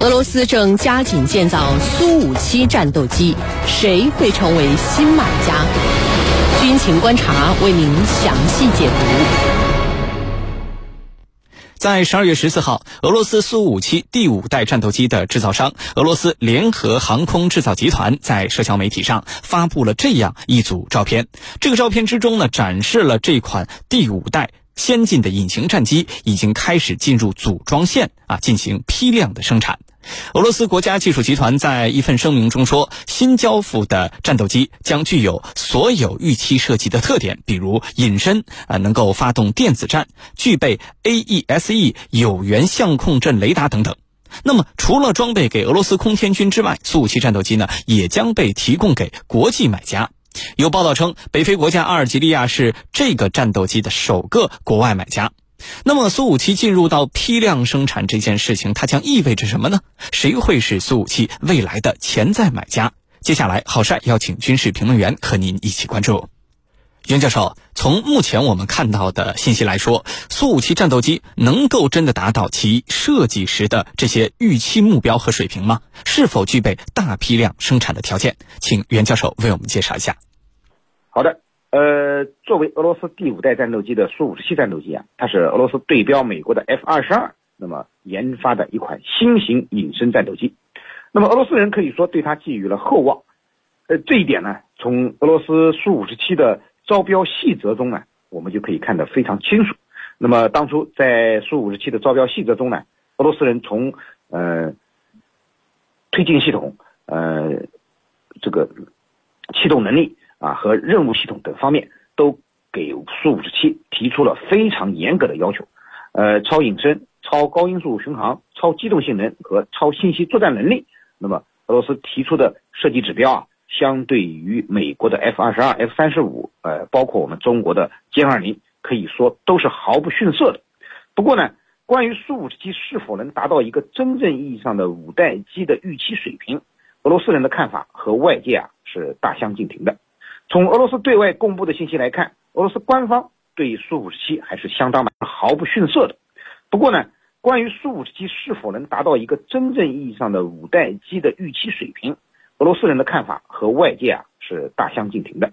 俄罗斯正加紧建造苏五七战斗机，谁会成为新买家？军情观察为您详细解读。在十二月十四号，俄罗斯苏五七第五代战斗机的制造商俄罗斯联合航空制造集团在社交媒体上发布了这样一组照片。这个照片之中呢，展示了这款第五代先进的隐形战机已经开始进入组装线啊，进行批量的生产。俄罗斯国家技术集团在一份声明中说，新交付的战斗机将具有所有预期设计的特点，比如隐身，啊，能够发动电子战，具备 AESE 有源相控阵雷达等等。那么，除了装备给俄罗斯空天军之外，苏五七战斗机呢，也将被提供给国际买家。有报道称，北非国家阿尔及利亚是这个战斗机的首个国外买家。那么苏五七进入到批量生产这件事情，它将意味着什么呢？谁会是苏五七未来的潜在买家？接下来，郝帅邀请军事评论员和您一起关注。袁教授，从目前我们看到的信息来说，苏五七战斗机能够真的达到其设计时的这些预期目标和水平吗？是否具备大批量生产的条件？请袁教授为我们介绍一下。好的。呃，作为俄罗斯第五代战斗机的苏五十七战斗机啊，它是俄罗斯对标美国的 F 二十二，那么研发的一款新型隐身战斗机。那么俄罗斯人可以说对它寄予了厚望。呃，这一点呢，从俄罗斯苏五十七的招标细则中呢，我们就可以看得非常清楚。那么当初在苏五十七的招标细则中呢，俄罗斯人从呃推进系统、呃这个气动能力。啊，和任务系统等方面都给苏五十七提出了非常严格的要求，呃，超隐身、超高音速巡航、超机动性能和超信息作战能力。那么俄罗斯提出的设计指标啊，相对于美国的 F 二十二、F 三十五，呃，包括我们中国的歼二零，可以说都是毫不逊色的。不过呢，关于苏五十七是否能达到一个真正意义上的五代机的预期水平，俄罗斯人的看法和外界啊是大相径庭的。从俄罗斯对外公布的信息来看，俄罗斯官方对苏五十七还是相当满，毫不逊色的。不过呢，关于苏五十七是否能达到一个真正意义上的五代机的预期水平，俄罗斯人的看法和外界啊是大相径庭的。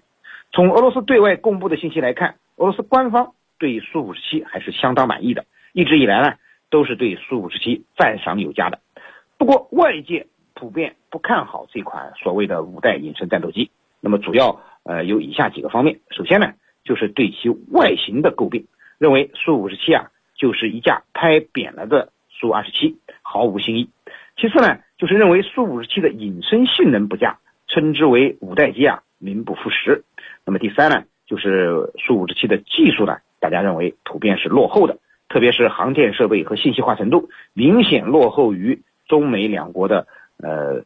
从俄罗斯对外公布的信息来看，俄罗斯官方对苏五十七还是相当满意的，一直以来呢都是对苏五十七赞赏有加的。不过外界普遍不看好这款所谓的五代隐身战斗机，那么主要。呃，有以下几个方面。首先呢，就是对其外形的诟病，认为苏五十七啊就是一架拍扁了的苏二十七，毫无新意。其次呢，就是认为苏五十七的隐身性能不佳，称之为五代机啊名不副实。那么第三呢，就是苏五十七的技术呢，大家认为普遍是落后的，特别是航电设备和信息化程度明显落后于中美两国的呃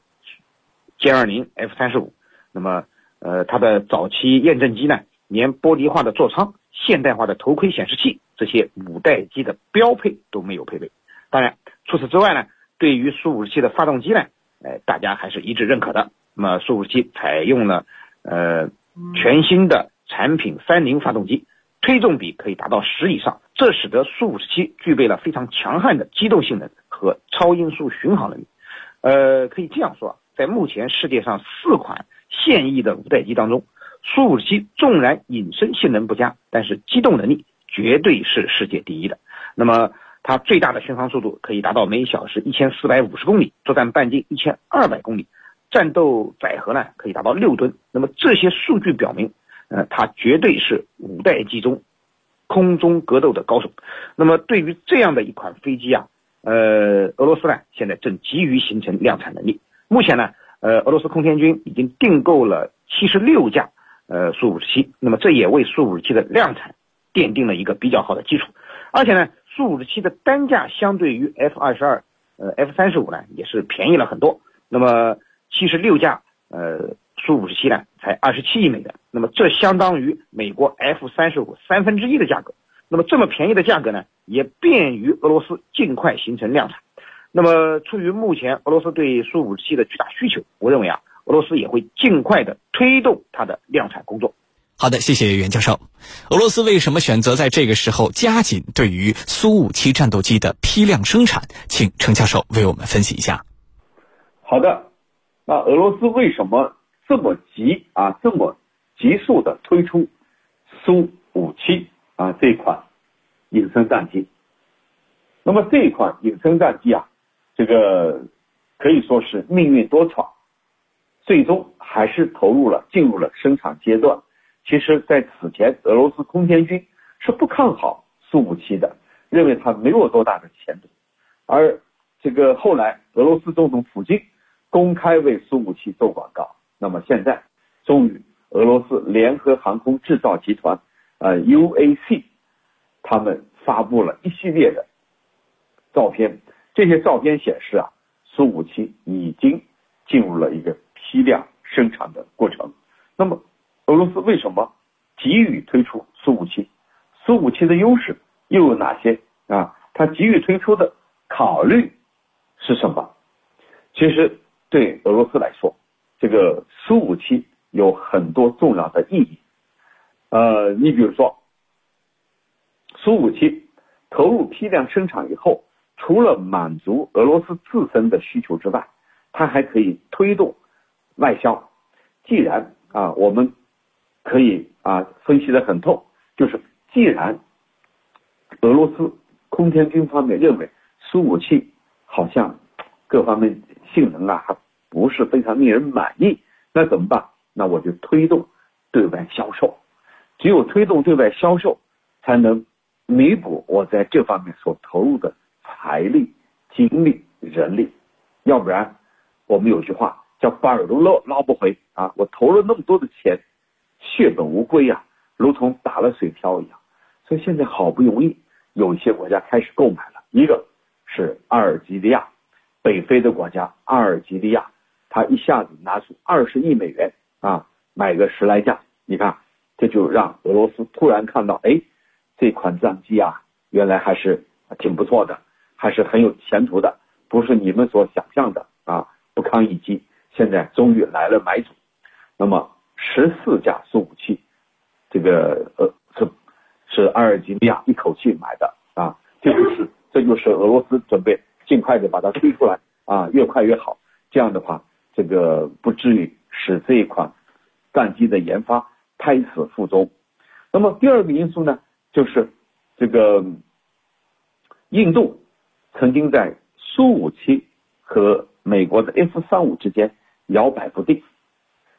歼二零、F 三十五。那么呃，它的早期验证机呢，连玻璃化的座舱、现代化的头盔显示器这些五代机的标配都没有配备。当然，除此之外呢，对于苏五十七的发动机呢，呃，大家还是一致认可的。那么苏五十七采用了呃全新的产品三菱发动机，推重比可以达到十以上，这使得苏五十七具备了非常强悍的机动性能和超音速巡航能力。呃，可以这样说，在目前世界上四款。现役的五代机当中，苏五七纵然隐身性能不佳，但是机动能力绝对是世界第一的。那么它最大的巡航速度可以达到每小时一千四百五十公里，作战半径一千二百公里，战斗载荷呢可以达到六吨。那么这些数据表明，呃，它绝对是五代机中空中格斗的高手。那么对于这样的一款飞机啊，呃，俄罗斯呢现在正急于形成量产能力。目前呢。呃，俄罗斯空天军已经订购了七十六架呃苏五十七，那么这也为苏五十七的量产奠定了一个比较好的基础。而且呢，苏五十七的单价相对于 F 二十二、呃 F 三十五呢也是便宜了很多。那么七十六架呃苏五十七呢才二十七亿美元，那么这相当于美国 F 三十五三分之一的价格。那么这么便宜的价格呢，也便于俄罗斯尽快形成量产。那么，出于目前俄罗斯对苏五十七的巨大需求，我认为啊，俄罗斯也会尽快的推动它的量产工作。好的，谢谢袁教授。俄罗斯为什么选择在这个时候加紧对于苏五七战斗机的批量生产？请程教授为我们分析一下。好的，那俄罗斯为什么这么急啊，这么急速的推出苏五七啊这款隐身战机？那么这款隐身战机啊，这个可以说是命运多舛，最终还是投入了进入了生产阶段。其实，在此前，俄罗斯空天军是不看好苏五七的，认为它没有多大的前途。而这个后来，俄罗斯总统普京公开为苏五七做广告。那么现在，终于，俄罗斯联合航空制造集团，呃，UAC，他们发布了一系列的。照片，这些照片显示啊，苏五七已经进入了一个批量生产的过程。那么，俄罗斯为什么急于推出苏五七？苏五七的优势又有哪些啊？它急于推出的考虑是什么？其实对俄罗斯来说，这个苏五七有很多重要的意义。呃，你比如说，苏五七投入批量生产以后。除了满足俄罗斯自身的需求之外，它还可以推动外销。既然啊，我们可以啊分析的很透，就是既然俄罗斯空天军方面认为苏五七好像各方面性能啊还不是非常令人满意，那怎么办？那我就推动对外销售。只有推动对外销售，才能弥补我在这方面所投入的。财力、精力、人力，要不然我们有句话叫“本儿都捞捞不回”啊！我投了那么多的钱，血本无归呀，如同打了水漂一样。所以现在好不容易有一些国家开始购买了，一个是阿尔及利亚，北非的国家阿尔及利亚，他一下子拿出二十亿美元啊，买个十来架。你看，这就让俄罗斯突然看到，哎，这款战机啊，原来还是挺不错的。还是很有前途的，不是你们所想象的啊，不堪一击。现在终于来了买主，那么十四架苏五七，这个呃是是阿尔及利亚一口气买的啊，这就是这就是俄罗斯准备尽快的把它推出来啊，越快越好。这样的话，这个不至于使这一款战机的研发胎死腹中。那么第二个因素呢，就是这个印度。曾经在苏五七和美国的 F 三五之间摇摆不定，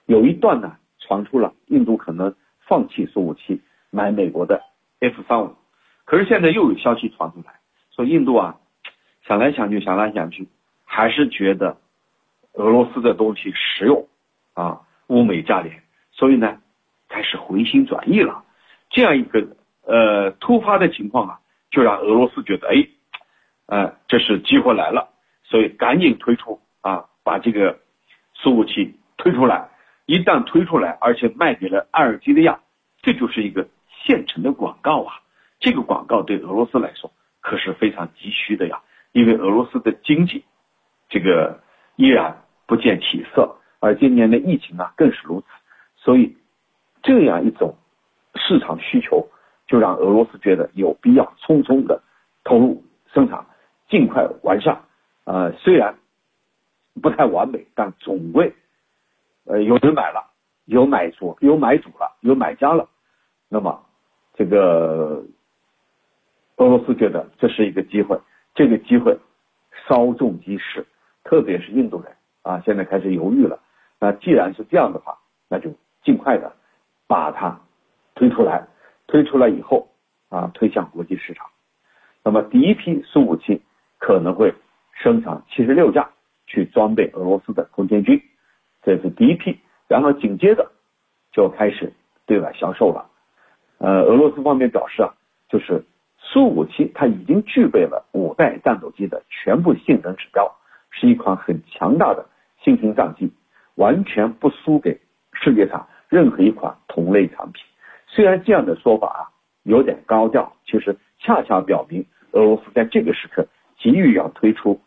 有一段呢传出了印度可能放弃苏五七买美国的 F 三五，可是现在又有消息传出来，说印度啊想来想去想来想去，还是觉得俄罗斯的东西实用啊物美价廉，所以呢开始回心转意了，这样一个呃突发的情况啊，就让俄罗斯觉得哎。呃，这是机会来了，所以赶紧推出啊，把这个苏五七推出来。一旦推出来，而且卖给了阿尔及利亚，这就是一个现成的广告啊。这个广告对俄罗斯来说可是非常急需的呀，因为俄罗斯的经济这个依然不见起色，而今年的疫情啊更是如此。所以这样一种市场需求，就让俄罗斯觉得有必要匆匆的投入生产。尽快完善，呃，虽然不太完美，但总归，呃，有人买了，有买主，有买主了，有买家了，那么这个俄罗斯觉得这是一个机会，这个机会稍纵即逝，特别是印度人啊，现在开始犹豫了。那既然是这样的话，那就尽快的把它推出来，推出来以后啊，推向国际市场。那么第一批苏五七。可能会生产七十六架去装备俄罗斯的空天军，这是第一批，然后紧接着就开始对外销售了。呃，俄罗斯方面表示啊，就是苏五七它已经具备了五代战斗机的全部性能指标，是一款很强大的新型战机，完全不输给世界上任何一款同类产品。虽然这样的说法啊有点高调，其实恰恰表明俄罗斯在这个时刻。急于要推出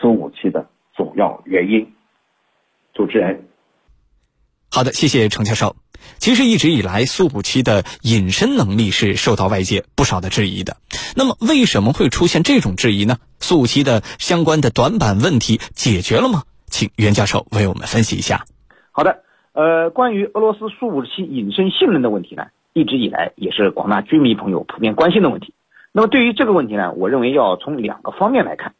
苏五七的主要原因。主持人，好的，谢谢程教授。其实一直以来，苏五七的隐身能力是受到外界不少的质疑的。那么，为什么会出现这种质疑呢？苏五七的相关的短板问题解决了吗？请袁教授为我们分析一下。好的，呃，关于俄罗斯苏五十七隐身性能的问题呢，一直以来也是广大军迷朋友普遍关心的问题。那么对于这个问题呢，我认为要从两个方面来看。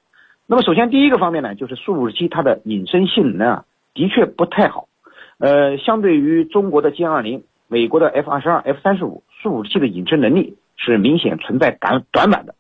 那么首先第一个方面呢，就是苏五十七它的隐身性能啊，的确不太好。呃，相对于中国的歼二零、美国的 F 二十二、F 三十五，苏五十七的隐身能力是明显存在短短板的。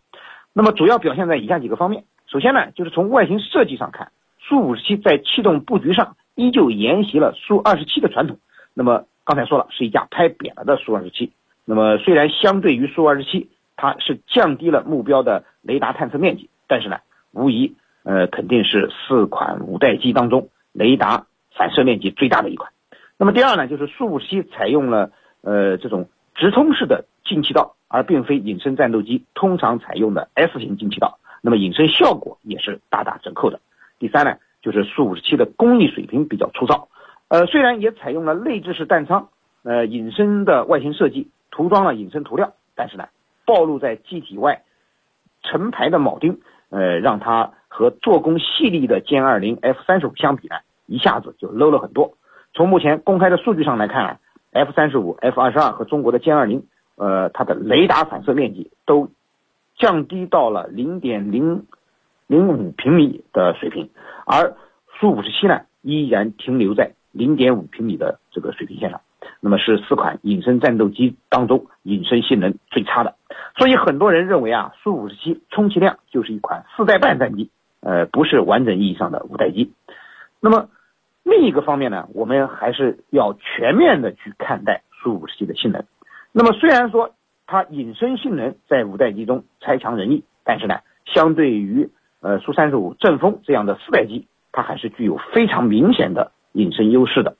那么主要表现在以下几个方面。首先呢，就是从外形设计上看，苏五十七在气动布局上依旧沿袭了苏二十七的传统。那么刚才说了，是一架拍扁了的苏二十七。那么虽然相对于苏二十七，它是降低了目标的雷达探测面积，但是呢，无疑呃肯定是四款五代机当中雷达反射面积最大的一款。那么第二呢，就是苏五十七采用了呃这种直通式的进气道，而并非隐身战斗机通常采用的 S 型进气道。那么隐身效果也是大打折扣的。第三呢，就是苏五十七的工艺水平比较粗糙，呃，虽然也采用了内置式弹仓，呃，隐身的外形设计，涂装了隐身涂料，但是呢，暴露在机体外成排的铆钉，呃，让它和做工细腻的歼二零 F 三十五相比呢，一下子就 low 了很多。从目前公开的数据上来看啊，F 三十五、F 二十二和中国的歼二零，呃，它的雷达反射面积都。降低到了零点零零五平米的水平，而苏五十七呢依然停留在零点五平米的这个水平线上，那么是四款隐身战斗机当中隐身性能最差的，所以很多人认为啊苏五十七充其量就是一款四代半战机，呃不是完整意义上的五代机。那么另一个方面呢，我们还是要全面的去看待苏五十七的性能。那么虽然说。它隐身性能在五代机中差强人意，但是呢，相对于呃苏三十五、阵风这样的四代机，它还是具有非常明显的隐身优势的。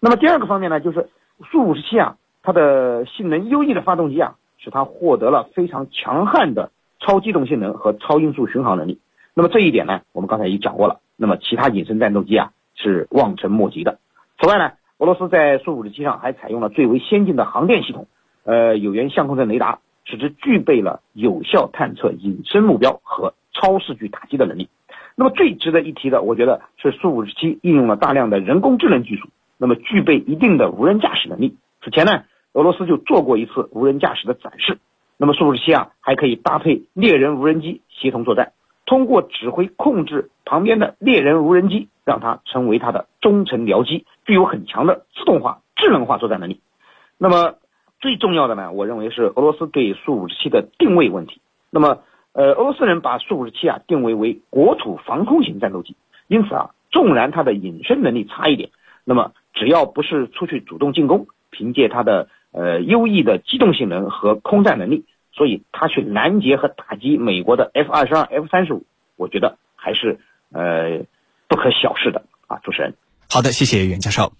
那么第二个方面呢，就是苏五十七啊，它的性能优异的发动机啊，使它获得了非常强悍的超机动性能和超音速巡航能力。那么这一点呢，我们刚才已经讲过了。那么其他隐身战斗机啊是望尘莫及的。此外呢，俄罗斯在苏五十七上还采用了最为先进的航电系统。呃，有源相控阵雷达使之具备了有效探测隐身目标和超视距打击的能力。那么最值得一提的，我觉得是苏五十七应用了大量的人工智能技术，那么具备一定的无人驾驶能力。此前呢，俄罗斯就做过一次无人驾驶的展示。那么苏五十七啊，还可以搭配猎人无人机协同作战，通过指挥控制旁边的猎人无人机，让它成为它的中程僚机，具有很强的自动化、智能化作战能力。那么。最重要的呢，我认为是俄罗斯对苏五十七的定位问题。那么，呃，俄罗斯人把苏五十七啊定位为国土防空型战斗机，因此啊，纵然它的隐身能力差一点，那么只要不是出去主动进攻，凭借它的呃优异的机动性能和空战能力，所以它去拦截和打击美国的 F 二十二、F 三十五，我觉得还是呃不可小视的啊。主持人，好的，谢谢袁教授。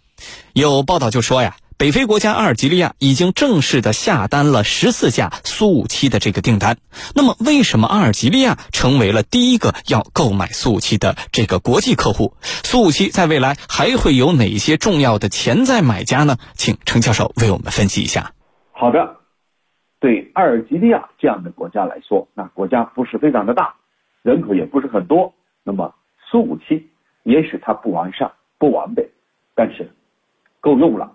有报道就说呀。北非国家阿尔及利亚已经正式的下单了十四架苏五七的这个订单。那么，为什么阿尔及利亚成为了第一个要购买苏五七的这个国际客户？苏五七在未来还会有哪些重要的潜在买家呢？请程教授为我们分析一下。好的，对阿尔及利亚这样的国家来说，那国家不是非常的大，人口也不是很多，那么苏五七也许它不完善、不完备，但是够用了。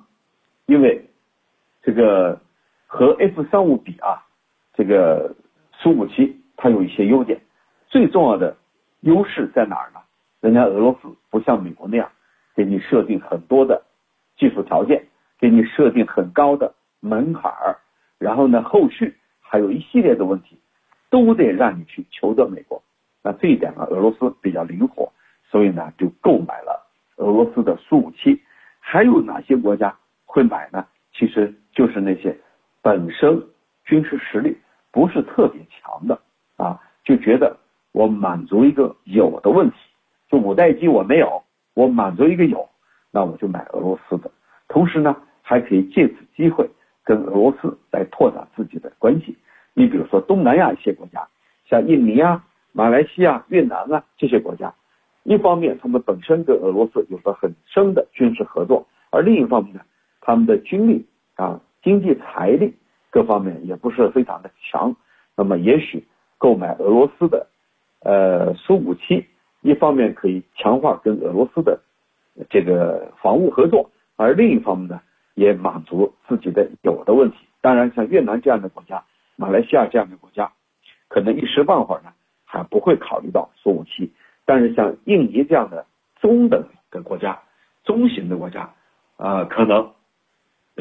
因为这个和 F 三五比啊，这个苏五七它有一些优点，最重要的优势在哪儿呢？人家俄罗斯不像美国那样给你设定很多的技术条件，给你设定很高的门槛儿，然后呢，后续还有一系列的问题，都得让你去求得美国。那这一点呢，俄罗斯比较灵活，所以呢，就购买了俄罗斯的苏五七。还有哪些国家？会买呢，其实就是那些本身军事实力不是特别强的啊，就觉得我满足一个有的问题，就五代机我没有，我满足一个有，那我就买俄罗斯的。同时呢，还可以借此机会跟俄罗斯来拓展自己的关系。你比如说东南亚一些国家，像印尼啊、马来西亚、越南啊这些国家，一方面他们本身跟俄罗斯有着很深的军事合作，而另一方面呢。他们的军力啊、经济财力各方面也不是非常的强，那么也许购买俄罗斯的呃苏五七一方面可以强化跟俄罗斯的这个防务合作，而另一方面呢，也满足自己的有的问题。当然，像越南这样的国家、马来西亚这样的国家，可能一时半会儿呢还不会考虑到苏五七。但是像印尼这样的中等的国家、中型的国家，呃，可能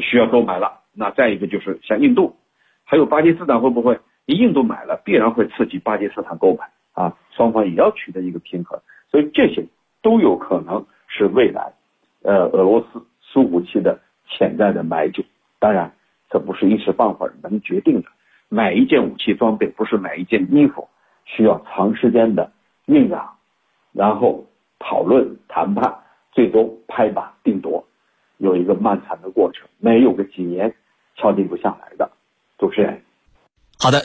需要购买了。那再一个就是像印度，还有巴基斯坦，会不会？你印度买了，必然会刺激巴基斯坦购买啊，双方也要取得一个平衡。所以这些都有可能是未来，呃，俄罗斯苏五七的潜在的买主。当然。这不是一时半会儿能决定的，买一件武器装备不是买一件衣服，需要长时间的酝酿，然后讨论谈判，最终拍板定夺，有一个漫长的过程，没有个几年敲定不下来的。主持人，好的。